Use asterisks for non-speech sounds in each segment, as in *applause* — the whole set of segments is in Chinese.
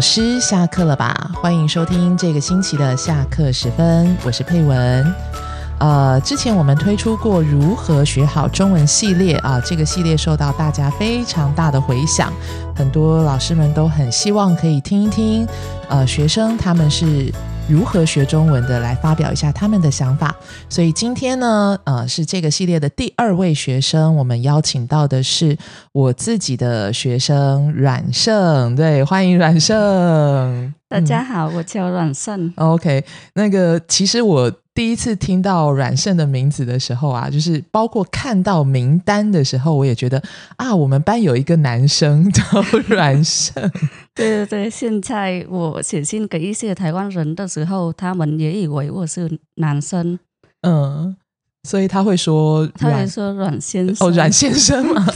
老师下课了吧？欢迎收听这个星期的下课时分，我是佩文。呃，之前我们推出过如何学好中文系列啊，这个系列受到大家非常大的回响，很多老师们都很希望可以听一听，呃，学生他们是。如何学中文的来发表一下他们的想法。所以今天呢，呃，是这个系列的第二位学生，我们邀请到的是我自己的学生阮胜。对，欢迎阮胜。大家好，我叫阮胜。OK，那个其实我。第一次听到阮胜的名字的时候啊，就是包括看到名单的时候，我也觉得啊，我们班有一个男生叫阮胜。*laughs* 对对对，现在我写信给一些台湾人的时候，他们也以为我是男生。嗯，所以他会说，他会说阮先生。哦，阮先生嘛。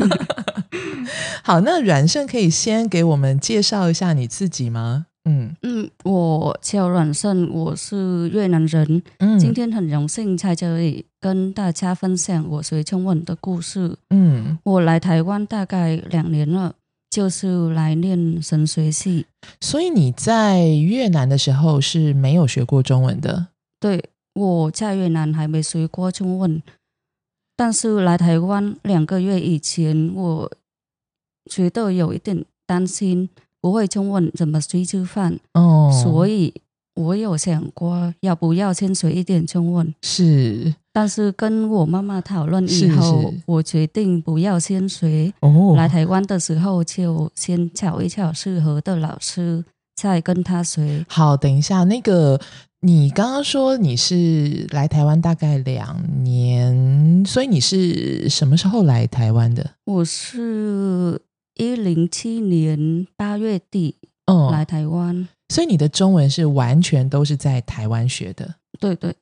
好，那阮胜可以先给我们介绍一下你自己吗？嗯嗯，我叫阮胜，我是越南人。嗯，今天很荣幸在这里跟大家分享我学中文的故事。嗯，我来台湾大概两年了，就是来念神学系。所以你在越南的时候是没有学过中文的？对，我在越南还没学过中文，但是来台湾两个月以前，我觉得有一点担心。不会中文怎么去吃饭？哦，所以我有想过要不要先学一点中文。是，但是跟我妈妈讨论以后，我决定不要先学。哦，来台湾的时候就先找一找适合的老师，再跟他学。好，等一下，那个你刚刚说你是来台湾大概两年，所以你是什么时候来台湾的？我是。一零七年八月底嗯，来台湾，所以你的中文是完全都是在台湾学的。对对，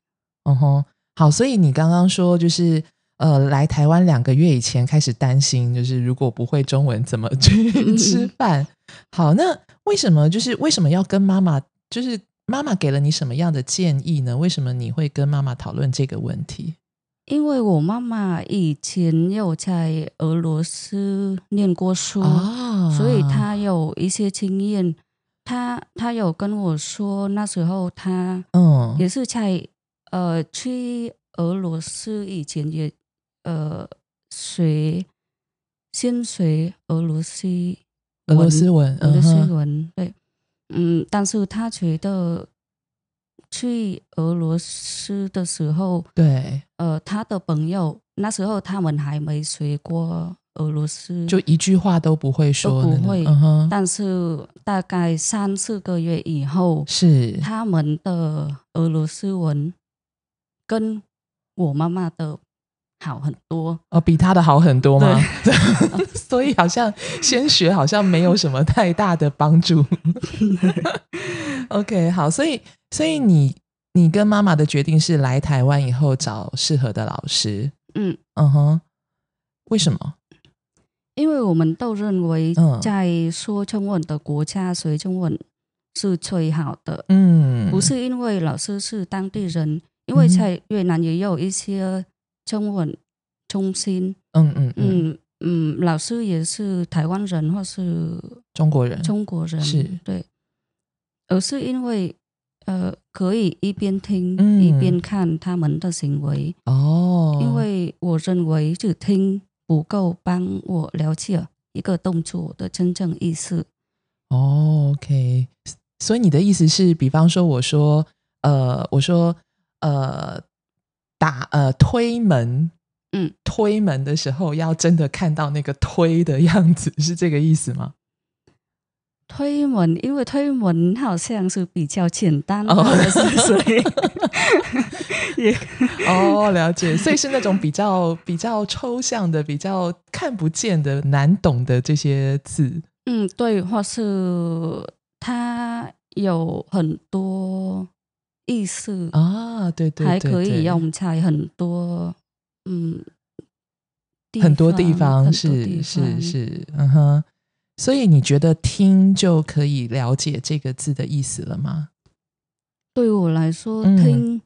嗯哼，好，所以你刚刚说就是呃，来台湾两个月以前开始担心，就是如果不会中文怎么去 *laughs* 吃饭？好，那为什么就是为什么要跟妈妈？就是妈妈给了你什么样的建议呢？为什么你会跟妈妈讨论这个问题？因为我妈妈以前有在俄罗斯念过书，所以她有一些经验。她她有跟我说，那时候她嗯也是在呃去俄罗斯以前也呃学先学俄罗斯俄罗斯文俄罗斯文对嗯，但是他觉得。去俄罗斯的时候，对，呃，他的朋友那时候他们还没学过俄罗斯，就一句话都不会说，不会。但是大概三四个月以后，是他们的俄罗斯文跟我妈妈的好很多，哦，比他的好很多吗？*laughs* 所以好像先学好像没有什么太大的帮助。*laughs* *laughs* OK，好，所以。所以你你跟妈妈的决定是来台湾以后找适合的老师，嗯嗯哼，为什么？因为我们都认为在说中文的国家学中文是最好的，嗯，不是因为老师是当地人，因为在越南也有一些中文中心，嗯嗯嗯。嗯，老师也是台湾人或是中国人，中国人是。对，而是因为。呃，可以一边听一边看他们的行为。哦，因为我认为只听不够，帮我了解一个动作的真正意思。哦，OK，所以你的意思是，比方说，我说，呃，我说，呃，打呃推门，嗯，推门的时候要真的看到那个推的样子，是这个意思吗？推门，因为推门好像是比较简单的，*laughs* 所以 *laughs* 也哦了解，所以是那种比较比较抽象的、比较看不见的、难懂的这些字。嗯，对，或是它有很多意思啊，对对对，还可以让我们在很多嗯很多地方，是是是，嗯哼。所以你觉得听就可以了解这个字的意思了吗？对我来说，听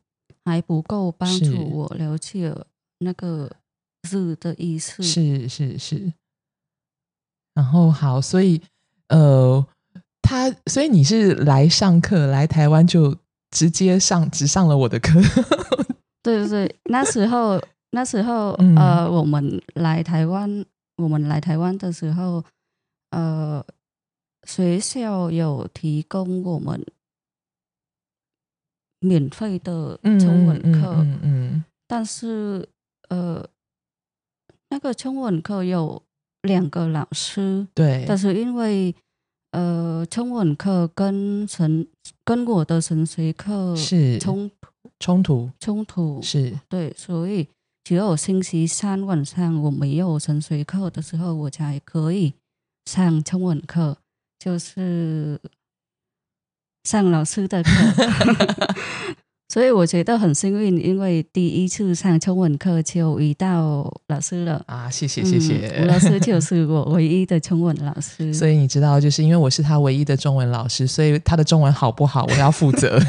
还不够帮助我了解那个字的意思。是是是。然后好，所以呃，他，所以你是来上课，来台湾就直接上，只上了我的课。*laughs* 对对对，那时候那时候呃，我们来台湾，我们来台湾的时候，呃，学校有提供我们免费的中文课，嗯嗯，但是呃，那个中文课有两个老师，对，但是因为。呃，中文课跟神跟我的神学课是。冲冲突。冲突。是。对，所以只有星期三晚上我没有神学课的时候，我才可以上中文课，就是上老师的课。*laughs* 所以我觉得很幸运，因为第一次上中文课就遇到老师了啊！谢谢谢谢，吴老师就是我唯一的中文老师。所以你知道，就是因为我是他唯一的中文老师，所以他的中文好不好，我要负责。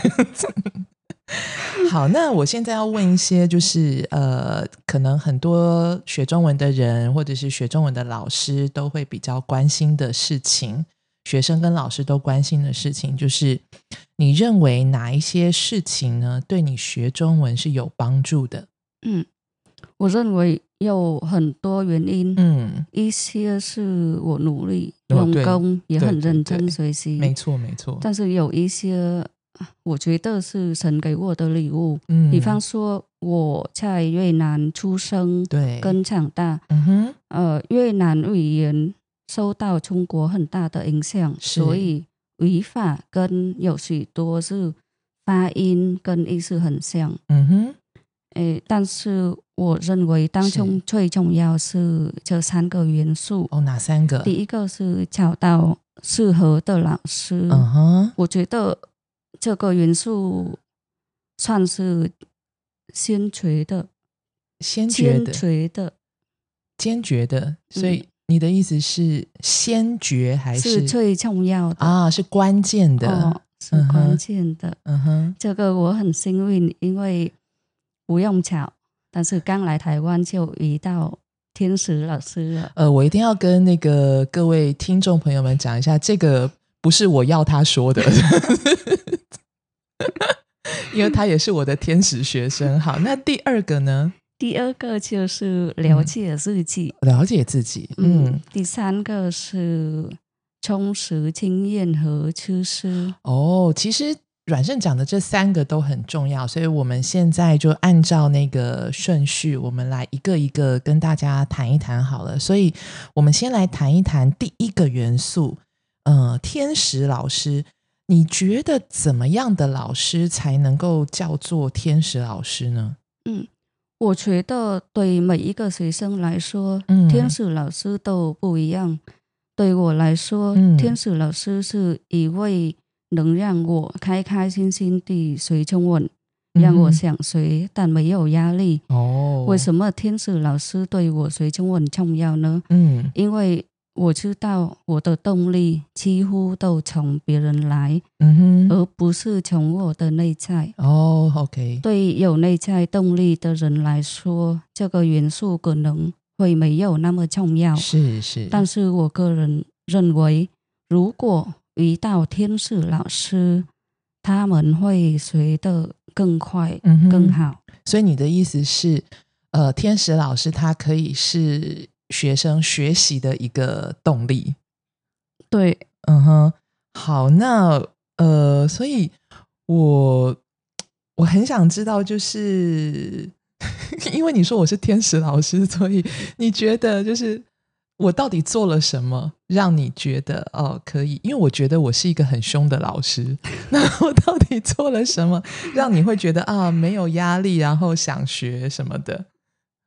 *laughs* 好，那我现在要问一些，就是呃，可能很多学中文的人，或者是学中文的老师，都会比较关心的事情。学生跟老师都关心的事情，就是你认为哪一些事情呢？对你学中文是有帮助的？嗯，我认为有很多原因。嗯，一些是我努力用功，也很认真学习。没错，没错。但是有一些，我觉得是神给我的礼物。嗯，比方说我在越南出生，对，跟长大。嗯哼，呃，越南语言。受到中国很大的影响，所以语法跟有许多是发音跟意思很像。嗯哼，诶，但是我认为当中最重要是这三个元素。哦，哪三个？第一个是找到适合的老师。嗯哼，我觉得这个元素算是先决的，先决的，坚决的，所以。你的意思是先决还是最重要的啊？是关键的，是关键的。嗯哼，这个我很幸运，因为不用巧，但是刚来台湾就遇到天使老师了。呃，我一定要跟那个各位听众朋友们讲一下，这个不是我要他说的，*laughs* 因为他也是我的天使学生。好，那第二个呢？第二个就是了解自己，了解自己。嗯，第三个是充实经验和知识。哦，其实阮胜讲的这三个都很重要，所以我们现在就按照那个顺序，我们来一个一个跟大家谈一谈好了。所以，我们先来谈一谈第一个元素，呃，天使老师。你觉得怎么样的老师才能够叫做天使老师呢？嗯。我觉得对每一个学生来说，天使老师都不一样。对我来说，天使老师是一位能让我开开心心地学中文，让我想学但没有压力。哦，为什么天使老师对我学中文重要呢？嗯，因为。我知道我的动力几乎都从别人来，嗯哼，而不是从我的内在。哦，OK。对有内在动力的人来说，这个元素可能会没有那么重要。是是。但是我个人认为，如果遇到天使老师，他们会学得更快、更好。所以你的意思是，呃，天使老师他可以是。学生学习的一个动力，对，嗯哼，好，那呃，所以我我很想知道，就是 *laughs* 因为你说我是天使老师，所以你觉得就是我到底做了什么，让你觉得哦可以？因为我觉得我是一个很凶的老师，*laughs* 那我到底做了什么，让你会觉得啊没有压力，然后想学什么的？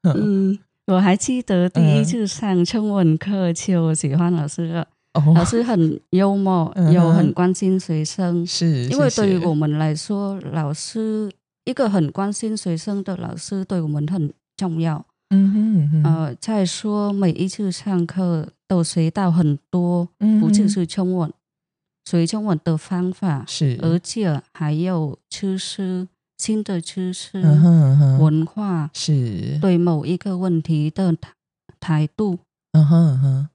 嗯。我还记得第一次上中文课就喜欢老师了，老师很幽默，*laughs* 又很关心学生。是，因为对于我们来说，老师一个很关心学生的老师对我们很重要。嗯哼，呃，再说每一次上课都学到很多，不只是中文，学中文的方法是，而且还有知识。新的知识、文化是对某一个问题的态度，嗯哼哼，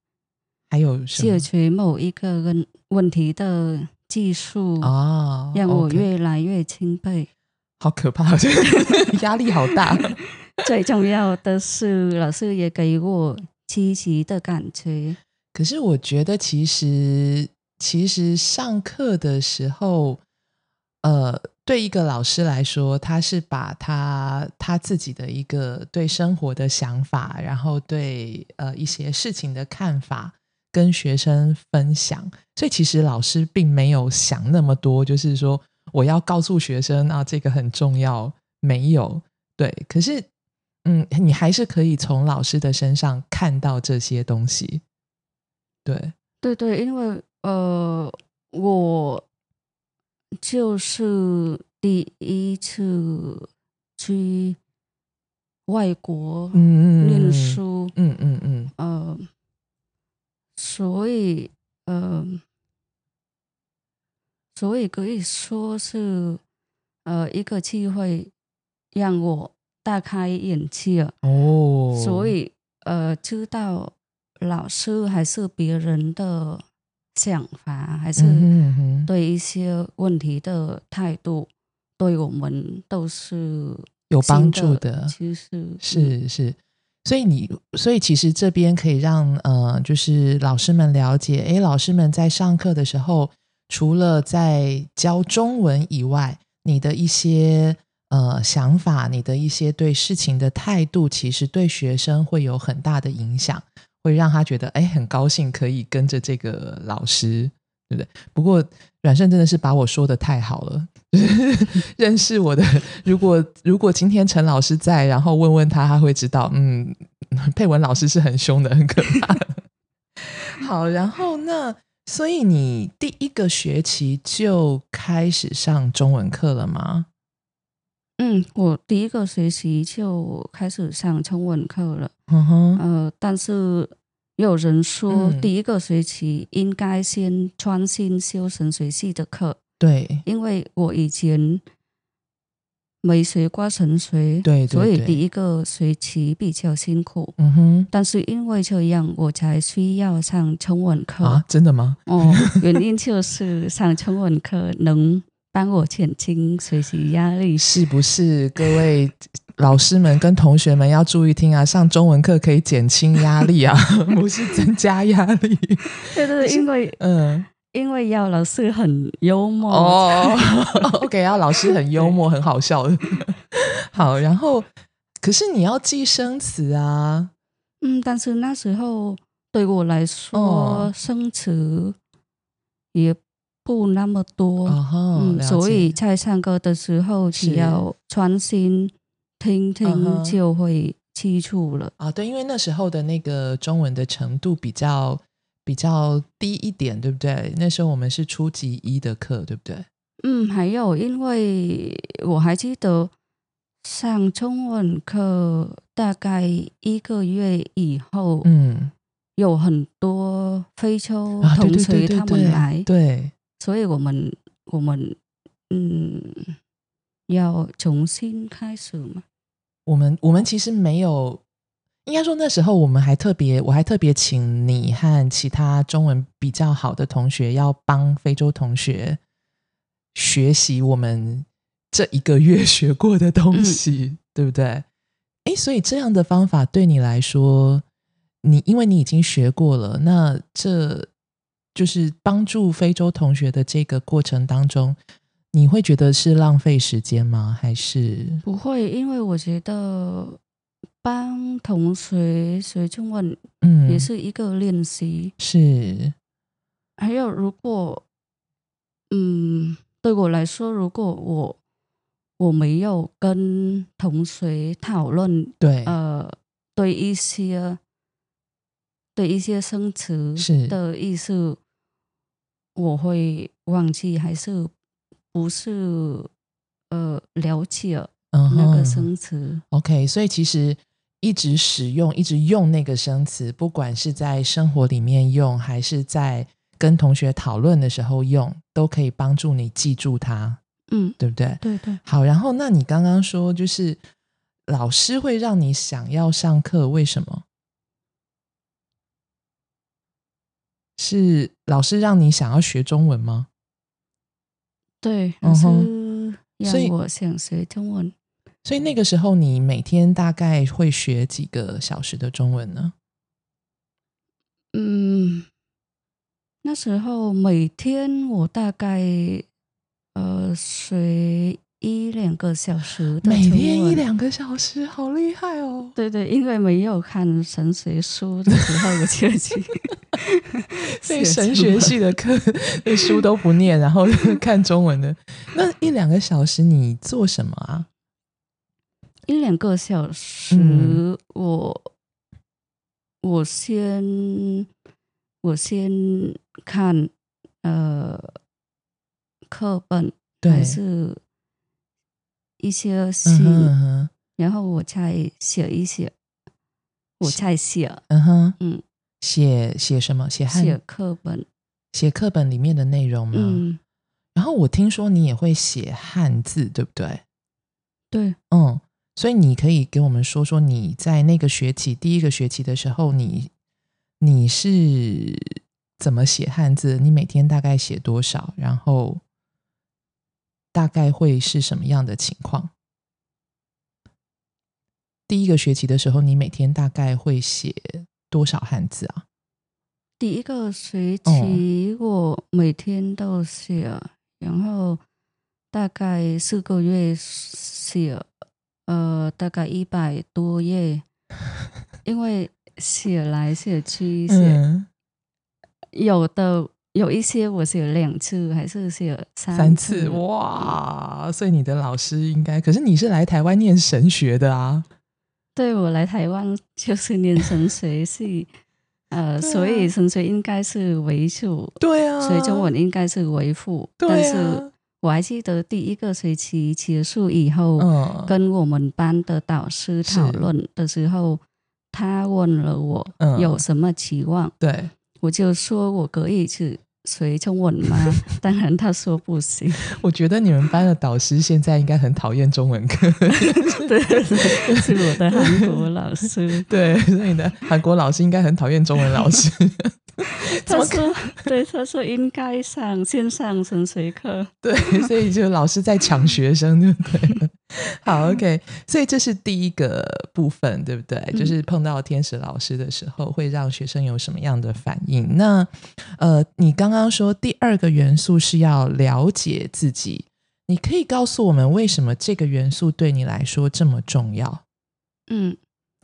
还有解决某一个问问题的技术哦，让我越来越钦佩。好可怕，*laughs* 压力好大。*laughs* 最重要的是，老师也给我积极的感觉。可是我觉得，其实其实上课的时候，呃，对一个老师来说，他是把他他自己的一个对生活的想法，然后对呃一些事情的看法，跟学生分享。所以，其实老师并没有想那么多，就是说。我要告诉学生啊，这个很重要。没有对，可是嗯，你还是可以从老师的身上看到这些东西。对对对，因为呃，我就是第一次去外国念书，嗯嗯嗯，呃，所以呃。所以可以说是，呃，一个机会让我大开眼界哦。所以，呃，知道老师还是别人的想法，还是对一些问题的态度，对我们都是有帮助的。其实是是，所以你，所以其实这边可以让呃，就是老师们了解，哎，老师们在上课的时候。除了在教中文以外，你的一些呃想法，你的一些对事情的态度，其实对学生会有很大的影响，会让他觉得哎很高兴可以跟着这个老师，对不对？不过阮胜真的是把我说的太好了，*laughs* 认识我的，如果如果今天陈老师在，然后问问他，他会知道，嗯，佩文老师是很凶的，很可怕。*laughs* 好，然后那。所以你第一个学期就开始上中文课了吗？嗯，我第一个学期就开始上中文课了。嗯哼，呃，但是有人说第一个学期应该先专心修神学系的课。对，因为我以前。没学过神学，对，所以第一个学期比较辛苦。嗯哼，但是因为这样，我才需要上中文课啊？真的吗？哦，原因就是上中文课能帮我减轻学习压力，是不是？各位老师们跟同学们要注意听啊！上中文课可以减轻压力啊，*laughs* 不是增加压力。对对，因为嗯。因为要老师很幽默哦，*laughs* OK，要老师很幽默，很好笑的。*laughs* 好，然后可是你要记生词啊，嗯，但是那时候对我来说生词也不那么多，嗯，所以在唱歌的时候只要专心听听就会记住了啊。对，因为那时候的那个中文的程度比较。比较低一点，对不对？那时候我们是初级一的课，对不对？嗯，还有，因为我还记得上中文课大概一个月以后，嗯，有很多非洲同学他们来，对，所以我们我们嗯要重新开始嘛。我们我们其实没有。应该说那时候我们还特别，我还特别请你和其他中文比较好的同学，要帮非洲同学学习我们这一个月学过的东西，对不对？哎，所以这样的方法对你来说，你因为你已经学过了，那这就是帮助非洲同学的这个过程当中，你会觉得是浪费时间吗？还是不会？因为我觉得。帮同学学中文，嗯，也是一个练习。是，还有如果，嗯，对我来说，如果我我没有跟同学讨论，对，呃，对一些对一些生词的意思，我会忘记，还是不是呃了解那个生词？OK，所以其实。一直使用，一直用那个生词，不管是在生活里面用，还是在跟同学讨论的时候用，都可以帮助你记住它。嗯，对不对？对对。好，然后那你刚刚说，就是老师会让你想要上课，为什么？是老师让你想要学中文吗？对，老师让我想学中文。所以那个时候，你每天大概会学几个小时的中文呢？嗯，那时候每天我大概呃学。一两个小时，每天一两个小时，好厉害哦！对对，因为没有看神学书的时候，我就去，*laughs* 所以神学系的课书都不念，然后 *laughs* 看中文的。那一两个小时你做什么啊？一两个小时，我我先我先看呃课本，还是？一些戏，然后我才写一写，我才写，嗯哼，嗯，写写什么？写写课本，写课本里面的内容吗？嗯。然后我听说你也会写汉字，对不对？对，嗯。所以你可以给我们说说你在那个学期第一个学期的时候，你你是怎么写汉字？你每天大概写多少？然后。大概会是什么样的情况？第一个学期的时候，你每天大概会写多少汉字啊？第一个学期我每天都写，然后大概四个月写，呃，大概一百多页，因为写来写去写，有的。有一些我是有两次，还是是有三次？哇！所以你的老师应该，可是你是来台湾念神学的啊？对，我来台湾就是念神学系，呃，所以神学应该是为主，对啊，所以中文应该是为辅。但是我还记得第一个学期结束以后，跟我们班的导师讨论的时候，他问了我有什么期望，对我就说我可以去。学中文吗？*laughs* 当然，他说不行。我觉得你们班的导师现在应该很讨厌中文课。*laughs* 对，是我的韩国老师。*laughs* 对，所以呢，韩国老师应该很讨厌中文老师。他说：“对，他说应该上线上神学课。”对，所以就老师在抢学生，对不对？*laughs* 好，OK。所以这是第一个部分，对不对？就是碰到天使老师的时候，会让学生有什么样的反应？那呃，你刚刚说第二个元素是要了解自己，你可以告诉我们为什么这个元素对你来说这么重要？嗯，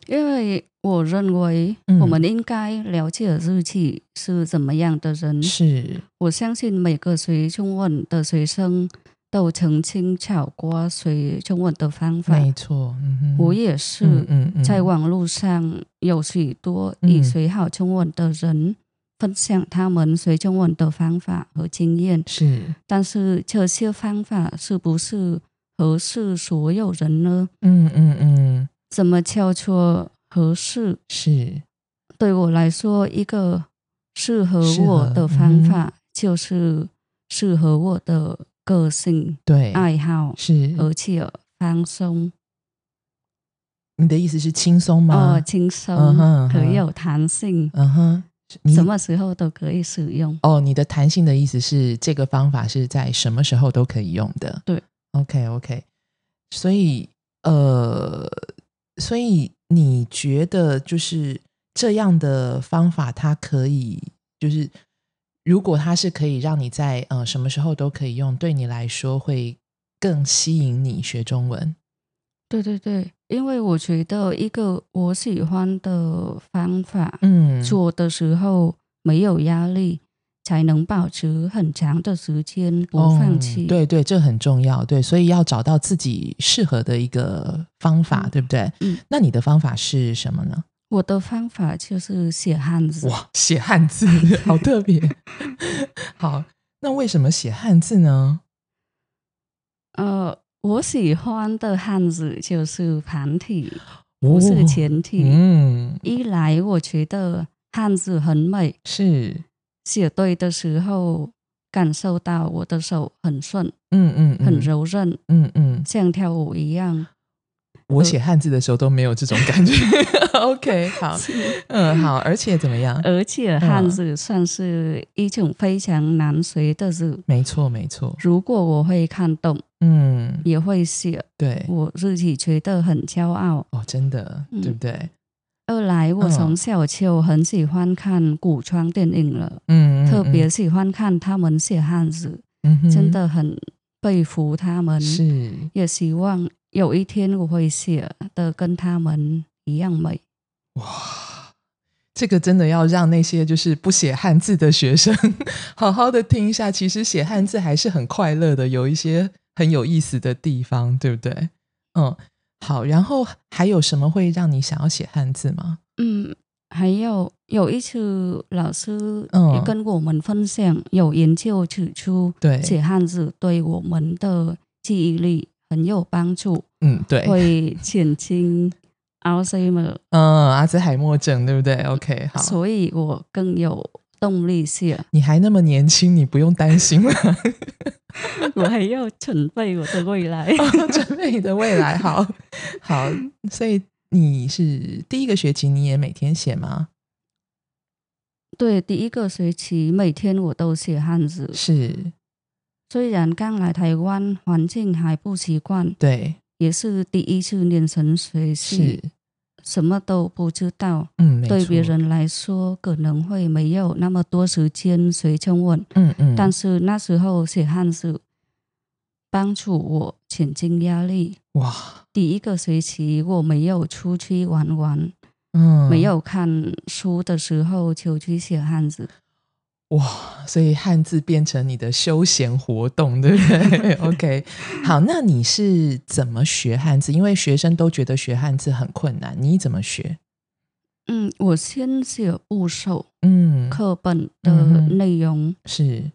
因为。我认为我们应该了解自己是怎么样的人。是我相信每个学中文的学生都曾经找过学中文的方法。没错，我也是。在网络上有许多以学好中文的人分享他们学中文的方法和经验。是，但是这些方法是不是合适所有人呢？嗯嗯嗯。怎么叫做？合适是对我来说，一个适合我的方法就是适合我的个性、对爱好是，而且放松。你的意思是轻松吗？哦，轻松，可以有弹性。嗯哼，什么时候都可以使用。哦，你的弹性的意思是这个方法是在什么时候都可以用的。对，OK，OK。所以，呃，所以。你觉得就是这样的方法，它可以就是如果它是可以让你在呃什么时候都可以用，对你来说会更吸引你学中文？对对对，因为我觉得一个我喜欢的方法，嗯，做的时候没有压力。才能保持很长的时间不放弃。对对，这很重要。对，所以要找到自己适合的一个方法，对不对？嗯。那你的方法是什么呢？我的方法就是写汉字。哇，写汉字 *laughs* 好特别。*laughs* 好，那为什么写汉字呢？呃，我喜欢的汉字就是繁体，不是简体。嗯。一来，我觉得汉字很美。是。写对的时候，感受到我的手很顺，嗯嗯，很柔韧，嗯嗯，像跳舞一样。我写汉字的时候都没有这种感觉。*laughs* OK，*laughs* 好，嗯，好，而且怎么样？而且汉字算是一种非常难学的字。没错，没错。如果我会看懂，嗯，也会写，对我自己觉得很骄傲。哦，真的，对不对？二来，我从小就很喜欢看古装电影了，嗯，特别喜欢看他们写汉字，嗯，真的很佩服他们，是，也希望。有一天我会写的跟他们一样美。哇，这个真的要让那些就是不写汉字的学生 *laughs* 好好的听一下。其实写汉字还是很快乐的，有一些很有意思的地方，对不对？嗯，好。然后还有什么会让你想要写汉字吗？嗯，还有有一次老师也跟我们分享，有研究指出，对写汉字对我们的记忆力。很有帮助，嗯，对，会减轻阿尔兹海默，嗯，阿兹海默症，对不对？OK，好，所以我更有动力写。你还那么年轻，你不用担心了。*laughs* *laughs* 我还要准备我的未来，准备你的未来，好好。所以你是第一个学期，你也每天写吗？对，第一个学期每天我都写汉字，是。虽然刚来台湾，环境还不习惯，对，也是第一次练成学习，什么都不知道。嗯，对别人来说可能会没有那么多时间学中文。嗯嗯。但是那时候写汉字，帮助我减轻压力。哇！第一个学期我没有出去玩玩，嗯，没有看书的时候就去写汉字。哇，所以汉字变成你的休闲活动，对不对？*laughs* OK，好，那你是怎么学汉字？因为学生都觉得学汉字很困难，你怎么学？嗯，我先写部首，嗯，课本的内容是，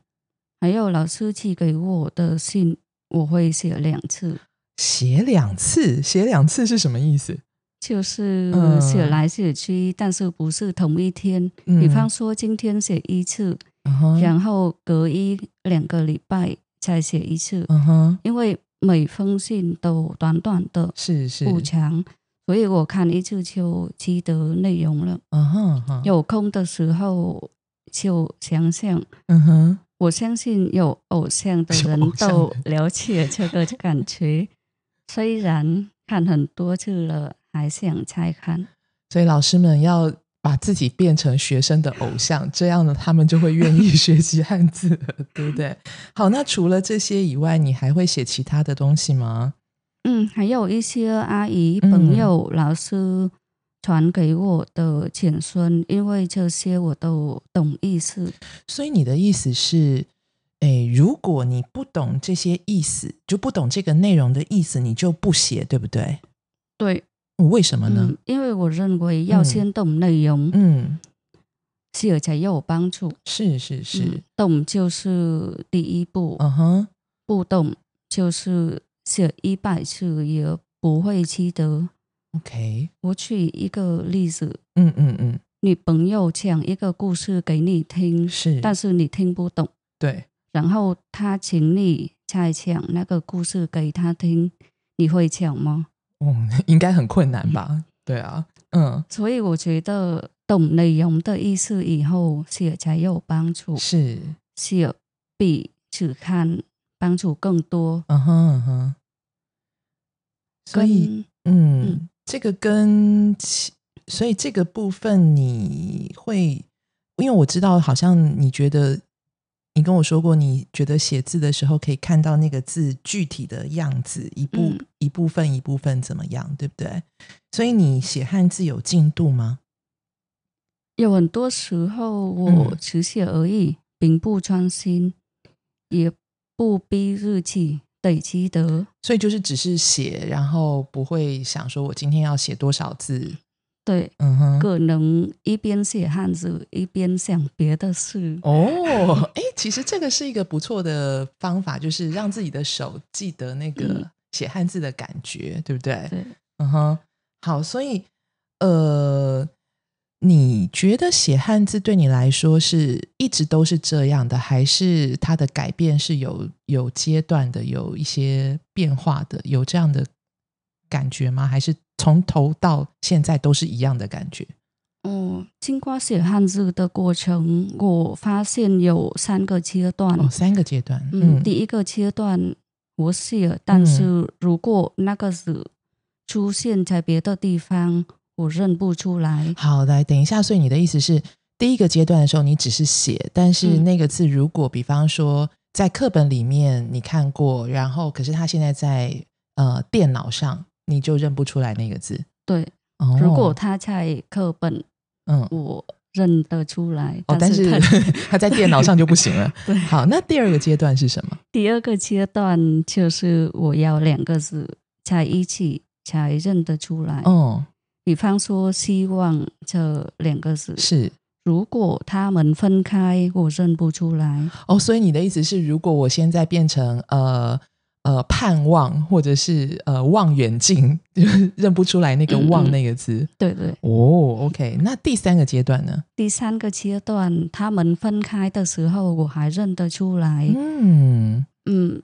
还有老师寄给我的信，我会写两次。写两次，写两次是什么意思？就是写来写去，但是不是同一天。比方说，今天写一次，然后隔一两个礼拜再写一次。因为每封信都短短的，是是不长，所以我看一次就记得内容了。有空的时候就想想。嗯哼，我相信有偶像的人都了解这个感觉，虽然看很多次了。还想猜看，所以老师们要把自己变成学生的偶像，这样呢，他们就会愿意学习汉字，对不对？*laughs* 好，那除了这些以外，你还会写其他的东西吗？嗯，还有一些阿姨、朋友、老师传给我的简孙，因为这些我都懂意思。所以你的意思是，哎，如果你不懂这些意思，就不懂这个内容的意思，你就不写，对不对？对。为什么呢？因为我认为要先懂内容，嗯，写才有帮助。是是是，懂就是第一步。嗯哼，不懂就是写一百次也不会记得。OK，我举一个例子。嗯嗯嗯，女朋友讲一个故事给你听，是，但是你听不懂。对，然后他请你再讲那个故事给他听，你会讲吗？嗯，应该很困难吧？对啊，嗯，所以我觉得懂内容的意思以后写才有帮助，是写比只看帮助更多。嗯哼嗯哼，所以嗯，这个跟所以这个部分你会，因为我知道好像你觉得。你跟我说过，你觉得写字的时候可以看到那个字具体的样子，一部一部分一部分怎么样，对不对？所以你写汉字有进度吗？有很多时候我只写而已，并不专心，也不逼日记得记得，所以就是只是写，然后不会想说我今天要写多少字。对，嗯哼，可能一边写汉字一边想别的事。哦，哎，其实这个是一个不错的方法，就是让自己的手记得那个写汉字的感觉，对不对？对，嗯哼，好，所以，呃，你觉得写汉字对你来说是一直都是这样的，还是它的改变是有有阶段的，有一些变化的，有这样的感觉吗？还是从头到现在都是一样的感觉？哦，经过写汉字的过程，我发现有三个阶段。哦，三个阶段。嗯，第一个阶段我写，但是如果那个字出现在别的地方，我认不出来。好，来等一下。所以你的意思是，第一个阶段的时候，你只是写，但是那个字如果比方说在课本里面你看过，然后可是它现在在呃电脑上，你就认不出来那个字。对，如果他在课本。嗯，我认得出来，哦，但是 *laughs* 他在电脑上就不行了。*laughs* 对，好，那第二个阶段是什么？第二个阶段就是我要两个字在一起才认得出来。哦，比方说希望这两个字是，如果他们分开，我认不出来。哦，所以你的意思是，如果我现在变成呃。呃，盼望或者是呃望远镜就，*laughs* 认不出来那个“望”那个字。对对。哦，OK。那第三个阶段呢？第三个阶段，他们分开的时候，我还认得出来。嗯嗯，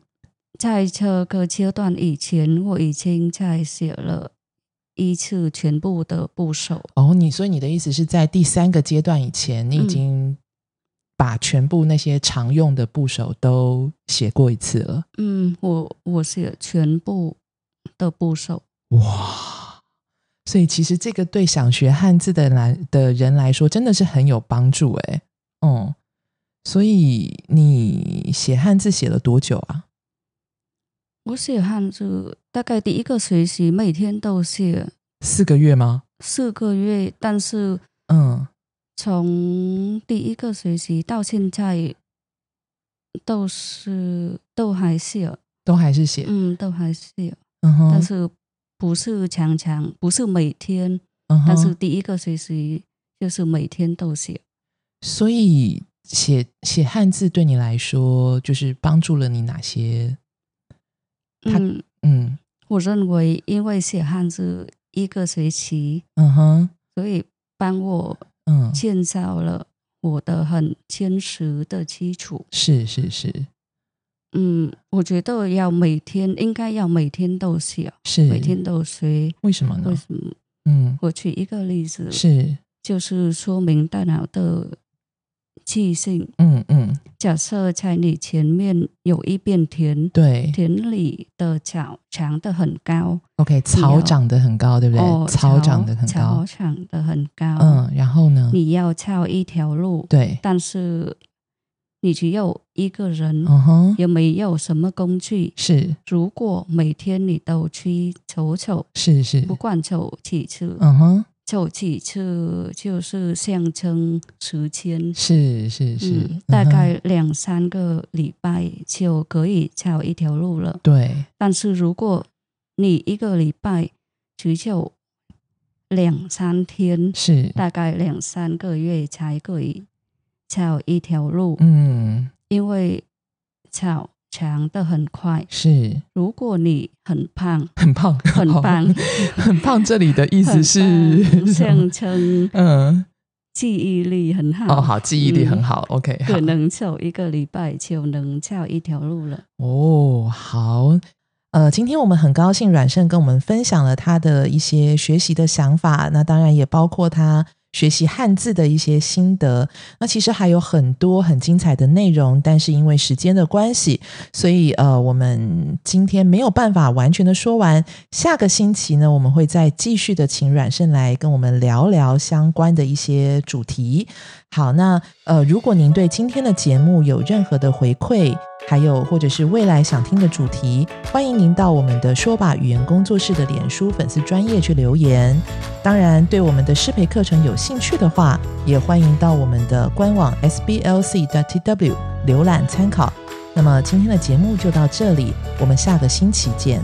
在这个阶段以前，我已经在写了一次全部的部首。哦，你所以你的意思是在第三个阶段以前，你已经。把全部那些常用的部首都写过一次了。嗯，我我写全部的部首。哇，所以其实这个对想学汉字的来的人来说，真的是很有帮助哎。嗯，所以你写汉字写了多久啊？我写汉字大概第一个学习每天都写四个月吗？四个月，但是嗯。从第一个学期到现在，都是都还是都还是写，嗯，都还是嗯哼，但是不是常常，不是每天，嗯但是第一个学期就是每天都写，所以写写汉字对你来说，就是帮助了你哪些？嗯。嗯，我认为因为写汉字一个学期，嗯哼，所以帮我。嗯，建造了我的很坚实的基础。是是是，嗯，我觉得要每天应该要每天都写，是每天都学。为什么呢？为什么？嗯，我举一个例子，是就是说明大脑的。气性，嗯嗯。假设在你前面有一片田，对，田里的草长得很高，OK，草长得很高，对不对？哦，草长得很高，草长得很高。嗯，然后呢？你要抄一条路，对，但是你只有一个人，嗯哼，也没有什么工具。是，如果每天你都去瞅瞅，是是，不管走几次，嗯哼。走几次就是象征时间，是是是，大概两三个礼拜就可以找一条路了。对，但是如果你一个礼拜只有两三天，是大概两三个月才可以找一条路。嗯，因为走。长的很快，是。如果你很胖，很胖，很胖，很胖，这里的意思是象征，*laughs* 嗯，记忆力很好。哦，好，记忆力很好。OK，可能走一个礼拜就能走一条路了。哦，好。呃，今天我们很高兴阮胜跟我们分享了他的一些学习的想法，那当然也包括他。学习汉字的一些心得，那其实还有很多很精彩的内容，但是因为时间的关系，所以呃，我们今天没有办法完全的说完。下个星期呢，我们会再继续的请阮胜来跟我们聊聊相关的一些主题。好，那呃，如果您对今天的节目有任何的回馈，还有或者是未来想听的主题，欢迎您到我们的说吧语言工作室的脸书粉丝专业去留言。当然，对我们的师培课程有兴趣的话，也欢迎到我们的官网 sblc.tw 浏览参考。那么今天的节目就到这里，我们下个星期见。